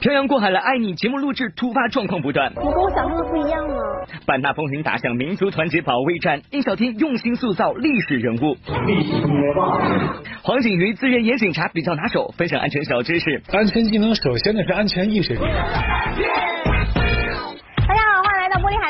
漂洋过海来爱你节目录制突发状况不断，我跟我想象的不一样呢。半大风云打响民族团结保卫战，印小天用心塑造历史人物。黄景瑜自认演警察比较拿手，分享安全小知识。安全技能首先呢是安全意识。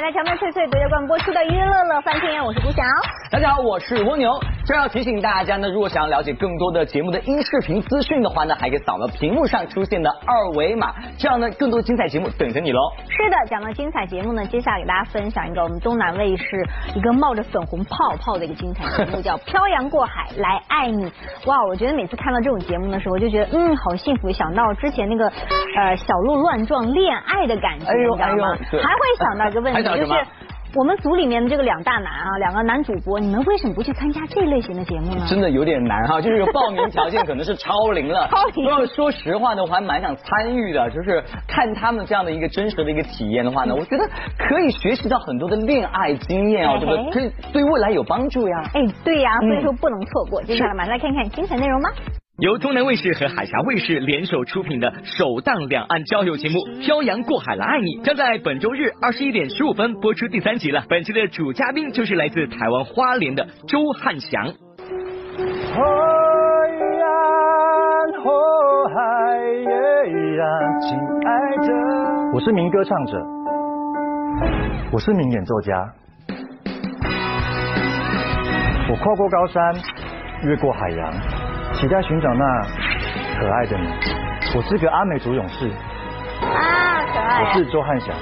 在强麦脆脆独家冠播出的娱乐乐翻天，我是顾晓。大家好，我是蜗牛。这要提醒大家呢，如果想要了解更多的节目的音视频资讯的话呢，还可以扫描屏幕上出现的二维码，这样呢，更多的精彩节目等着你喽。是的，讲到精彩节目呢，接下来给大家分享一个我们东南卫视一个冒着粉红泡泡的一个精彩节目，叫《漂洋过海来爱你》。哇，我觉得每次看到这种节目的时候，我就觉得嗯，好幸福。想到之前那个呃小鹿乱撞恋爱的感觉，你知道吗？还会想到一个问题。就是我们组里面的这个两大男啊，两个男主播，你们为什么不去参加这类型的节目呢？真的有点难哈，就是报名条件可能是超龄了。超龄。要说实话呢，我还蛮想参与的，就是看他们这样的一个真实的一个体验的话呢，我觉得可以学习到很多的恋爱经验啊，对不对？可以对未来有帮助呀。哎，对呀，所以说不能错过。接下来马上来看看精彩内容吧。由中南卫视和海峡卫视联手出品的首档两岸交友节目《漂洋过海来爱你》将在本周日二十一点十五分播出第三集了。本期的主嘉宾就是来自台湾花莲的周汉祥。海岸后海也让亲爱的，我是民歌唱者，我是名演奏家，我跨过高山，越过海洋。期待寻找那可爱的你。我是个阿美族勇士。啊，可爱。我是周汉祥。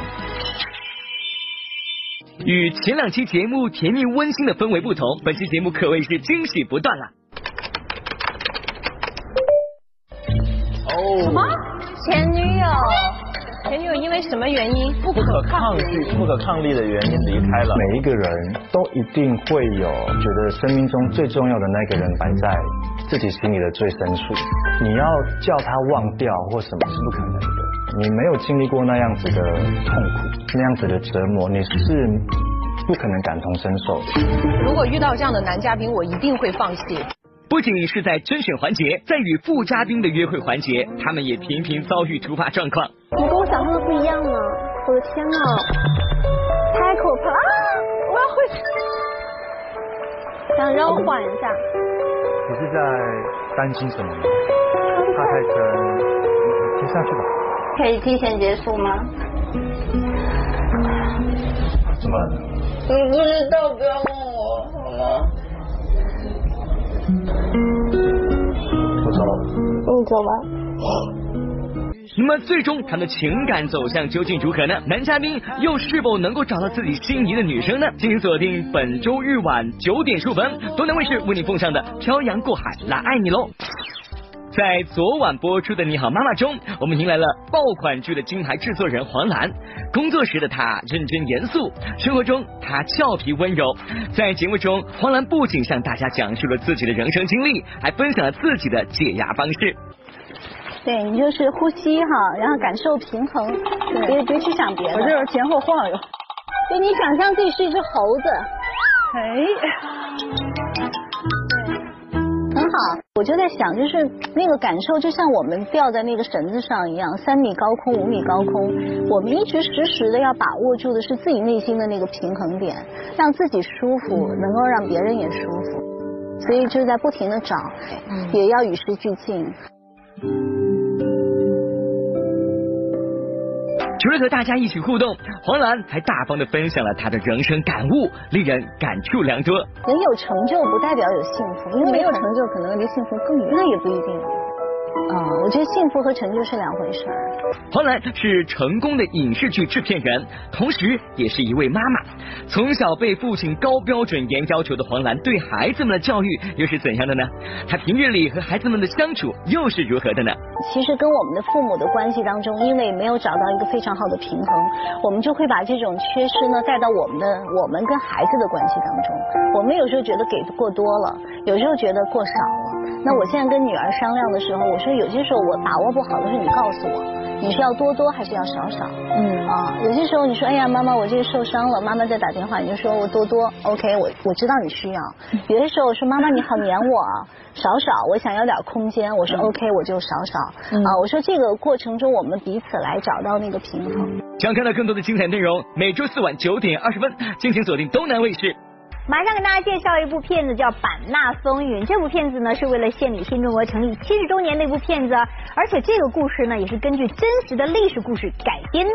与前两期节目甜蜜温馨的氛围不同，本期节目可谓是惊喜不断了。哦。什么？前女友？前女友因为什么原因不可抗拒、不可抗力的原因离开了？每一个人都一定会有觉得生命中最重要的那个人摆在自己心里的最深处，你要叫他忘掉或什么是不可能的。你没有经历过那样子的痛苦、那样子的折磨，你是不可能感同身受的。如果遇到这样的男嘉宾，我一定会放弃。不仅是在甄选环节，在与副嘉宾的约会环节，他们也频频遭遇突发状况。你跟我想象的不一样啊！我的天呐，想让我缓一下。你是在担心什么？怕太深，你下去吧。可以提前结束吗？怎么？你不知道，不要问我，好吗？我走了。你走吧。那么最终他的情感走向究竟如何呢？男嘉宾又是否能够找到自己心仪的女生呢？敬请锁定本周日晚九点十五分，东南卫视为你奉上的《漂洋过海来爱你》喽。在昨晚播出的《你好妈妈》中，我们迎来了爆款剧的金牌制作人黄澜。工作时的她认真严肃，生活中她俏皮温柔。在节目中，黄澜不仅向大家讲述了自己的人生经历，还分享了自己的解压方式。对你就是呼吸哈，然后感受平衡，别别去想别的。我就是前后晃悠。对你想象自己是一只猴子。哎。对，很好。我就在想，就是那个感受，就像我们吊在那个绳子上一样，三米高空、五米高空，我们一直时时的要把握住的是自己内心的那个平衡点，让自己舒服，能够让别人也舒服。所以就在不停的找，也要与时俱进。除了和大家一起互动，黄澜还大方的分享了他的人生感悟，令人感触良多。人有成就不代表有幸福，因为没有成就可能离幸福更远，那也不一定。啊，我觉得幸福和成就是两回事儿。黄澜是成功的影视剧制片人，同时也是一位妈妈。从小被父亲高标准严要求的黄澜，对孩子们的教育又是怎样的呢？她平日里和孩子们的相处又是如何的呢？其实跟我们的父母的关系当中，因为没有找到一个非常好的平衡，我们就会把这种缺失呢带到我们的我们跟孩子的关系当中。我们有时候觉得给的过多了，有时候觉得过少了。那我现在跟女儿商量的时候，我说有些时候我把握不好的时候，你告诉我，你是要多多还是要少少？嗯啊，有些时候你说哎呀妈妈我这个受伤了，妈妈在打电话，你就说我多多，OK 我我知道你需要。有些时候我说妈妈你好黏我，少少我想要点空间，我说 OK 我就少少。啊，我说这个过程中我们彼此来找到那个平衡。想看到更多的精彩内容，每周四晚九点二十分，敬请锁定东南卫视。马上给大家介绍一部片子，叫《版纳风云》。这部片子呢是为了献礼新中国成立七十周年那部片子，而且这个故事呢也是根据真实的历史故事改编的。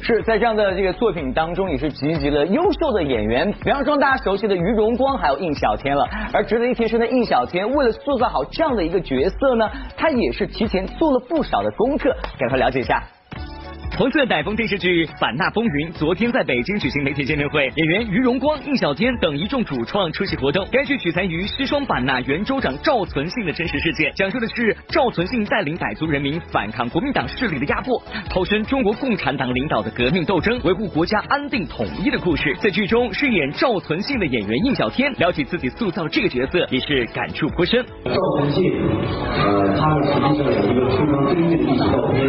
是在这样的这个作品当中，也是集结了优秀的演员，比方说大家熟悉的于荣光，还有印小天了。而值得一提是呢，印小天为了塑造好这样的一个角色呢，他也是提前做了不少的功课，赶快了解一下。红色傣风电视剧《版纳风云》昨天在北京举行媒体见面会，演员于荣光、印小天等一众主创出席活动。该剧取材于西双版纳原州长赵存信的真实事件，讲述的是赵存信带领傣族人民反抗国民党势力的压迫，投身中国共产党领导的革命斗争，维护国家安定统一的故事。在剧中饰演赵存信的演员印小天，聊起自己塑造这个角色，也是感触颇深。赵存信，呃，他实际上有一个非常真实的历史照片，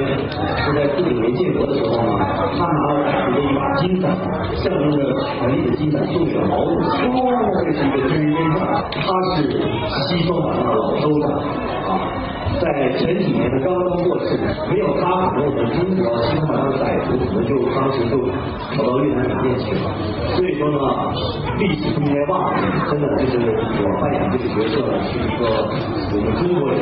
是在四九年建。的时候呢，他拿了傣族的一把金伞，象征着权力的金伞，送给了毛主席。这是一个军人，他是西双版纳的老州长啊，在前几年的刚刚过世，没有他，可能我们中国西双版纳的歹徒可能就当时就跑到越南缅甸去了。所以说呢，历史不应该忘，真的就是我扮演这个角色是一个我们中国人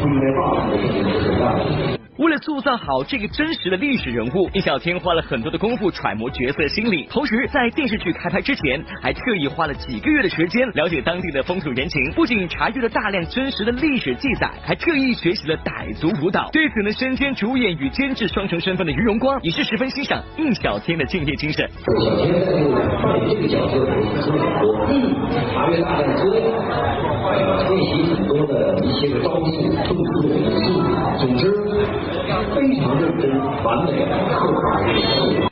不应该忘的这么一个存在。为了塑造好这个真实的历史人物，印小天花了很多的功夫揣摩角色心理，同时在电视剧开拍之前，还特意花了几个月的时间了解当地的风土人情，不仅查阅了大量真实的历史记载，还特意学习了傣族舞蹈。对此呢，身兼主演与监制双重身份的于荣光也是十分欣赏印小天的敬业精神。小天在这个角色很多，查阅大量资料，练习很多的一些个招数、动作武术，总之。非常认真、完美刻画这个新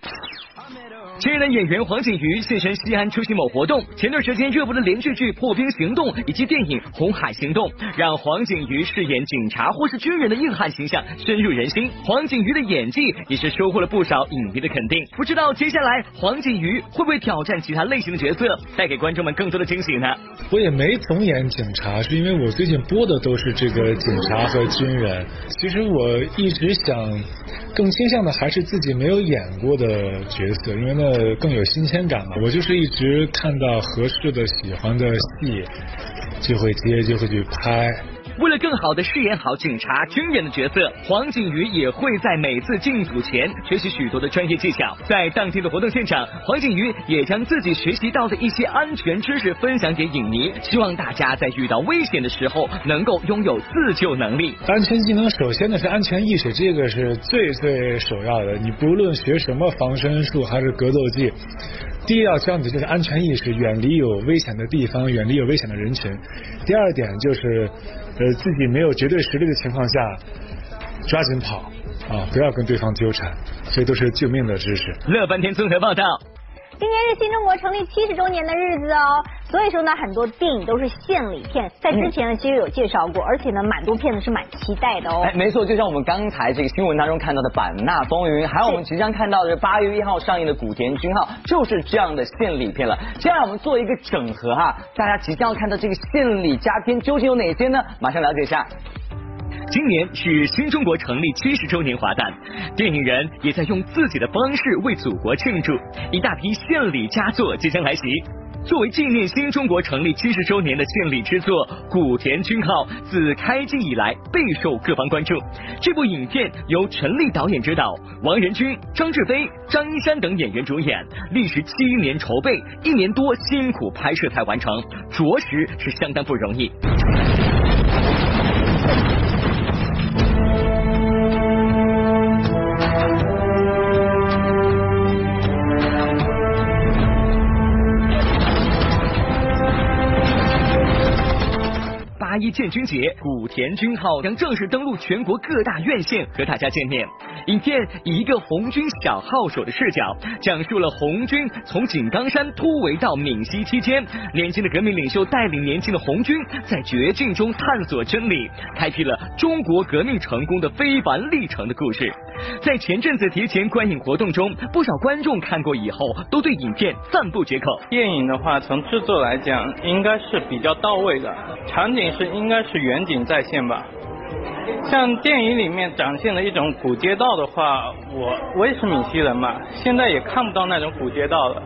人演员黄景瑜现身西安出席某活动。前段时间热播的连续剧《破冰行动》以及电影《红海行动》，让黄景瑜饰演警察或是军人的硬汉形象深入人心。黄景瑜的演技也是收获了不少影迷的肯定。不知道接下来黄景瑜会不会挑战其他类型的角色，带给观众们更多的惊喜呢？我也没总演警察，是因为我最近播的都是这个警察和军人。其实我一直想。更倾向的还是自己没有演过的角色，因为那更有新鲜感嘛。我就是一直看到合适的、喜欢的戏，就会接，就会去拍。为了更好的饰演好警察、军人的角色，黄景瑜也会在每次进组前学习许多的专业技巧。在当天的活动现场，黄景瑜也将自己学习到的一些安全知识分享给影迷，希望大家在遇到危险的时候能够拥有自救能力。安全技能首先呢是安全意识，这个是最最首要的。你不论学什么防身术还是格斗技。第一要教你的就是安全意识，远离有危险的地方，远离有危险的人群。第二点就是，呃，自己没有绝对实力的情况下，抓紧跑啊，不要跟对方纠缠，这都是救命的知识。乐翻天综合报道。今年是新中国成立七十周年的日子哦，所以说呢，很多电影都是献礼片，在之前呢其实有介绍过，而且呢，蛮多片子是蛮期待的哦。哎，没错，就像我们刚才这个新闻当中看到的《版纳风云》，还有我们即将看到的八月一号上映的《古田军号》，就是这样的献礼片了。接下来我们做一个整合哈，大家即将要看到这个献礼佳片究竟有哪些呢？马上了解一下。今年是新中国成立七十周年华诞，电影人也在用自己的方式为祖国庆祝，一大批献礼佳作即将来袭。作为纪念新中国成立七十周年的献礼之作《古田军号》，自开机以来备受各方关注。这部影片由陈立导演执导，王仁君、张志飞、张一山等演员主演，历时七年筹备，一年多辛苦拍摄才完成，着实是相当不容易。一建军节，古田军号将正式登陆全国各大院线和大家见面。影片以一个红军小号手的视角，讲述了红军从井冈山突围到闽西期间，年轻的革命领袖带领年轻的红军在绝境中探索真理，开辟了中国革命成功的非凡历程的故事。在前阵子提前观影活动中，不少观众看过以后都对影片赞不绝口。电影的话，从制作来讲，应该是比较到位的，场景是应该是远景再现吧。像电影里面展现的一种古街道的话，我我也是闽西人嘛，现在也看不到那种古街道了。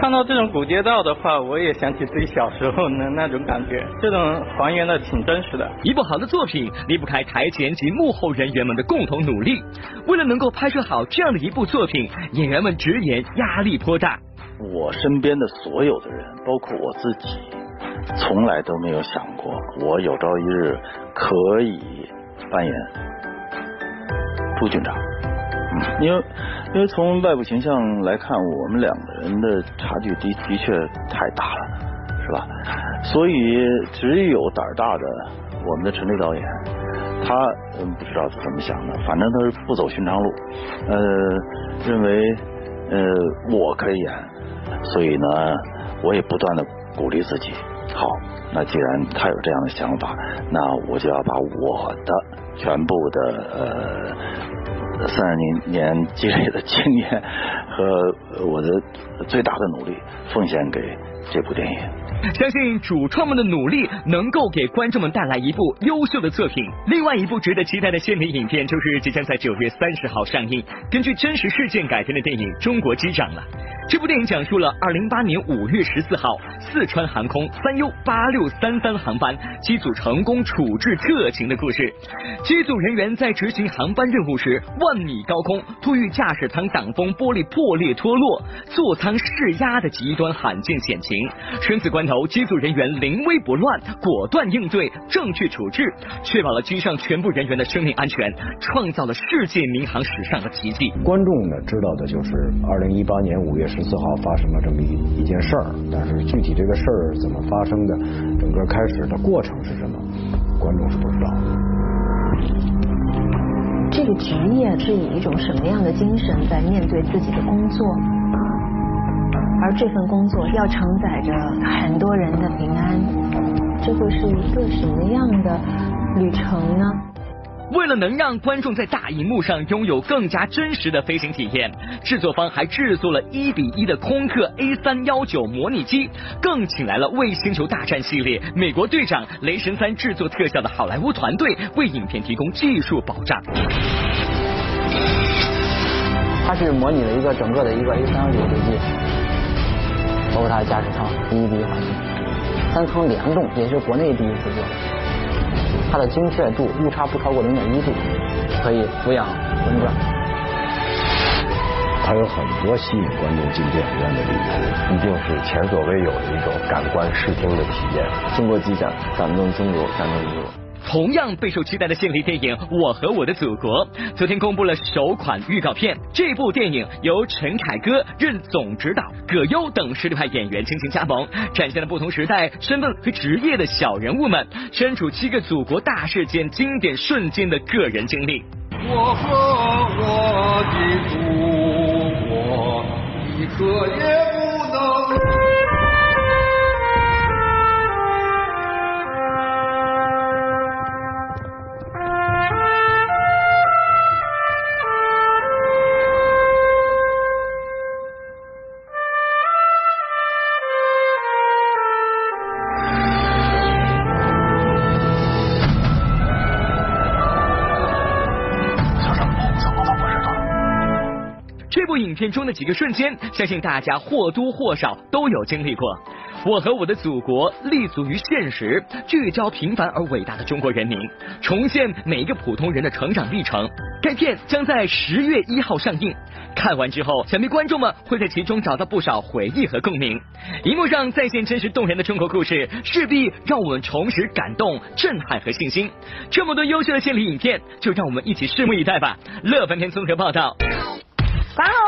看到这种古街道的话，我也想起自己小时候的那种感觉，这种还原的挺真实的。一部好的作品离不开台前及幕后人员们的共同努力。为了能够拍摄好这样的一部作品，演员们直言压力颇大。我身边的所有的人，包括我自己，从来都没有想过我有朝一日可以扮演朱军长。嗯，因为。因为从外部形象来看，我们两个人的差距的的确太大了，是吧？所以只有胆儿大的我们的陈立导演，他嗯不知道是怎么想的，反正他是不走寻常路，呃，认为呃我可以演，所以呢，我也不断的鼓励自己。好，那既然他有这样的想法，那我就要把我的全部的呃。三十年年积累的经验和我的最大的努力奉献给这部电影。相信主创们的努力能够给观众们带来一部优秀的作品。另外一部值得期待的献礼影片就是即将在九月三十号上映，根据真实事件改编的电影《中国机长》了。这部电影讲述了二零一八年五月十四号，四川航空三 U 八六三三航班机组成功处置特勤的故事。机组人员在执行航班任务时，万米高空突遇驾驶舱挡风玻璃破裂脱落，座舱失压的极端罕见险情。生死关头，机组人员临危不乱，果断应对，正确处置，确保了机上全部人员的生命安全，创造了世界民航史上的奇迹。观众呢知道的就是二零一八年五月十。十四号发生了这么一一件事儿，但是具体这个事儿怎么发生的，整个开始的过程是什么，观众是不知道的。这个职业是以一种什么样的精神在面对自己的工作？而这份工作要承载着很多人的平安，这会是一个什么样的旅程呢？为了能让观众在大荧幕上拥有更加真实的飞行体验，制作方还制作了一比一的空客 A 三幺九模拟机，更请来了为《星球大战》系列《美国队长》《雷神三》制作特效的好莱坞团队，为影片提供技术保障。它是模拟了一个整个的一个 A 三幺九飞机，包括它的驾驶舱一比一环境，三舱联动也是国内第一次做。它的精确度误差不超过零点一度，可以俯仰观转。它有很多吸引观众进电影院的理由，一定是前所未有的一种感官视听的体验。中国机长感动中国，感动中国。同样备受期待的献礼电影《我和我的祖国》昨天公布了首款预告片。这部电影由陈凯歌任总指导，葛优等实力派演员倾情加盟，展现了不同时代身份和职业的小人物们身处七个祖国大事件经典瞬间的个人经历。我和我的祖国，一刻影片中的几个瞬间，相信大家或多或少都有经历过。我和我的祖国立足于现实，聚焦平凡而伟大的中国人民，重现每一个普通人的成长历程。该片将在十月一号上映，看完之后，想必观众们会在其中找到不少回忆和共鸣。荧幕上再现真实动人的中国故事，势必让我们重拾感动、震撼和信心。这么多优秀的献礼影片，就让我们一起拭目以待吧。乐翻天综合报道。广告后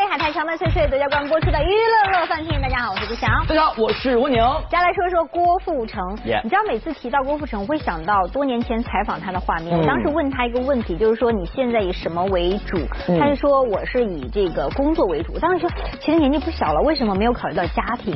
换回到玻璃。海苔荞麦脆脆独家冠播出的娱乐乐饭厅，大家好，我是朱翔。大家好，我是蜗牛。接下来说说郭富城。你知道每次提到郭富城，我会想到多年前采访他的画面。嗯我当时问他一个问题，就是说你现在以什么为主？嗯他就说我是以这个工作为主。我当时说其实年纪不小了，为什么没有考虑到家庭？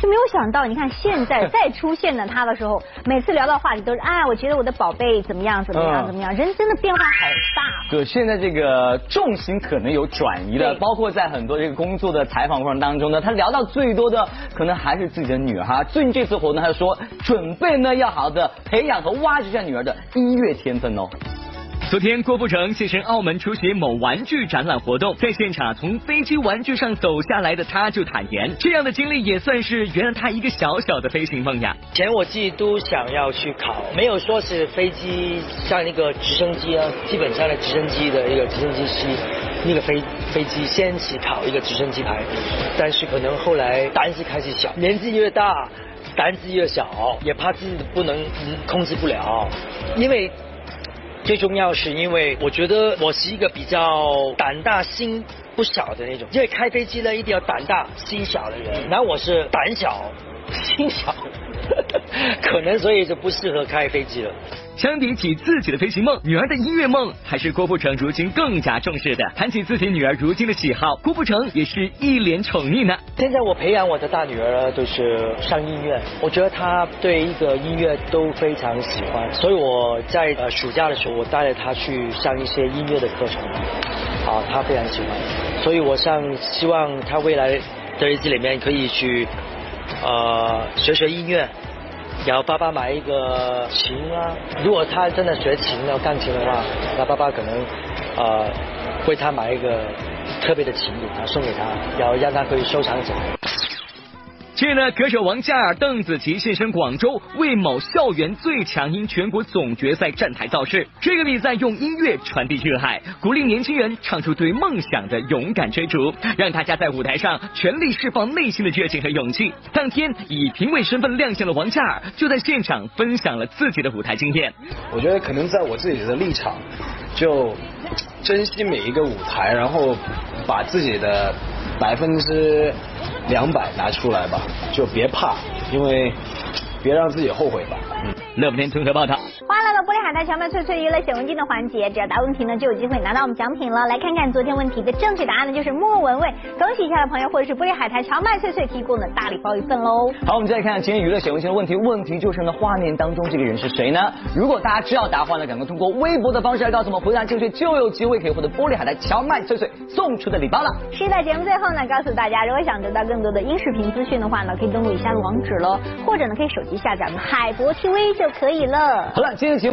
就没有想到，你看现在再出现的他的时候，每次聊到话题都是哎，我觉得我的宝贝怎么样怎么样嗯怎么样，人真的变化好大。对，现在这个重心可能有转移了，包括在很多这个工作的采访过程当中呢，他聊到最多的可能还是自己的女儿哈。最近这次活动，他就说准备呢要好好的培养和挖掘一下女儿的音乐天分哦。昨天，郭富城现身澳门出席某玩具展览活动，在现场从飞机玩具上走下来的他，就坦言，这样的经历也算是圆了他一个小小的飞行梦呀。以前我自己都想要去考，没有说是飞机像那个直升机啊，基本上的直升机的一个直升机师，那个飞飞机先去考一个直升机牌，但是可能后来胆子开始小，年纪越大，胆子越小，也怕自己不能控制不了，因为。最重要是因为我觉得我是一个比较胆大心不小的那种，因为开飞机呢一定要胆大心小的人，然后我是胆小心小，可能所以就不适合开飞机了。相比起自己的飞行梦，女儿的音乐梦还是郭富城如今更加重视的。谈起自己女儿如今的喜好，郭富城也是一脸宠溺呢。现在我培养我的大女儿呢，就是上音乐，我觉得她对一个音乐都非常喜欢，所以我在呃暑假的时候，我带着她去上一些音乐的课程，啊，她非常喜欢，所以我想希望她未来的日子里面可以去呃学学音乐。然后爸爸买一个琴啊，如果他真的学琴要钢琴的话，那爸爸可能呃为他买一个特别的琴给他送给他，然后让他可以收藏起来。近日呢，歌手王嘉尔、邓紫棋现身广州，为某校园最强音全国总决赛站台造势。这个比赛用音乐传递热爱，鼓励年轻人唱出对梦想的勇敢追逐，让大家在舞台上全力释放内心的热情和勇气。当天以评委身份亮相的王嘉尔，就在现场分享了自己的舞台经验。我觉得可能在我自己的立场，就珍惜每一个舞台，然后把自己的百分之两百拿出来吧，就别怕，因为别让自己后悔吧。嗯。乐不天综合报道。欢迎来到玻璃海苔荞麦脆脆娱乐显微镜的环节，只要答问题呢，就有机会拿到我们奖品了。来看看昨天问题的正确答案呢，就是莫文蔚。恭喜以下的朋友或者是玻璃海苔荞麦脆脆提供的大礼包一份喽。好，我们再来看看今天娱乐显微镜的问题，问题就是呢，画面当中这个人是谁呢？如果大家知道答案呢，赶快通过微博的方式来告诉我们，回答正确就有机会可以获得玻璃海苔荞麦脆脆送出的礼包了。是的，节目最后呢，告诉大家，如果想得到更多的音视频资讯的话呢，可以登录以下的网址喽，或者呢，可以手机下载我们海博微就可以了。好了，今天节目。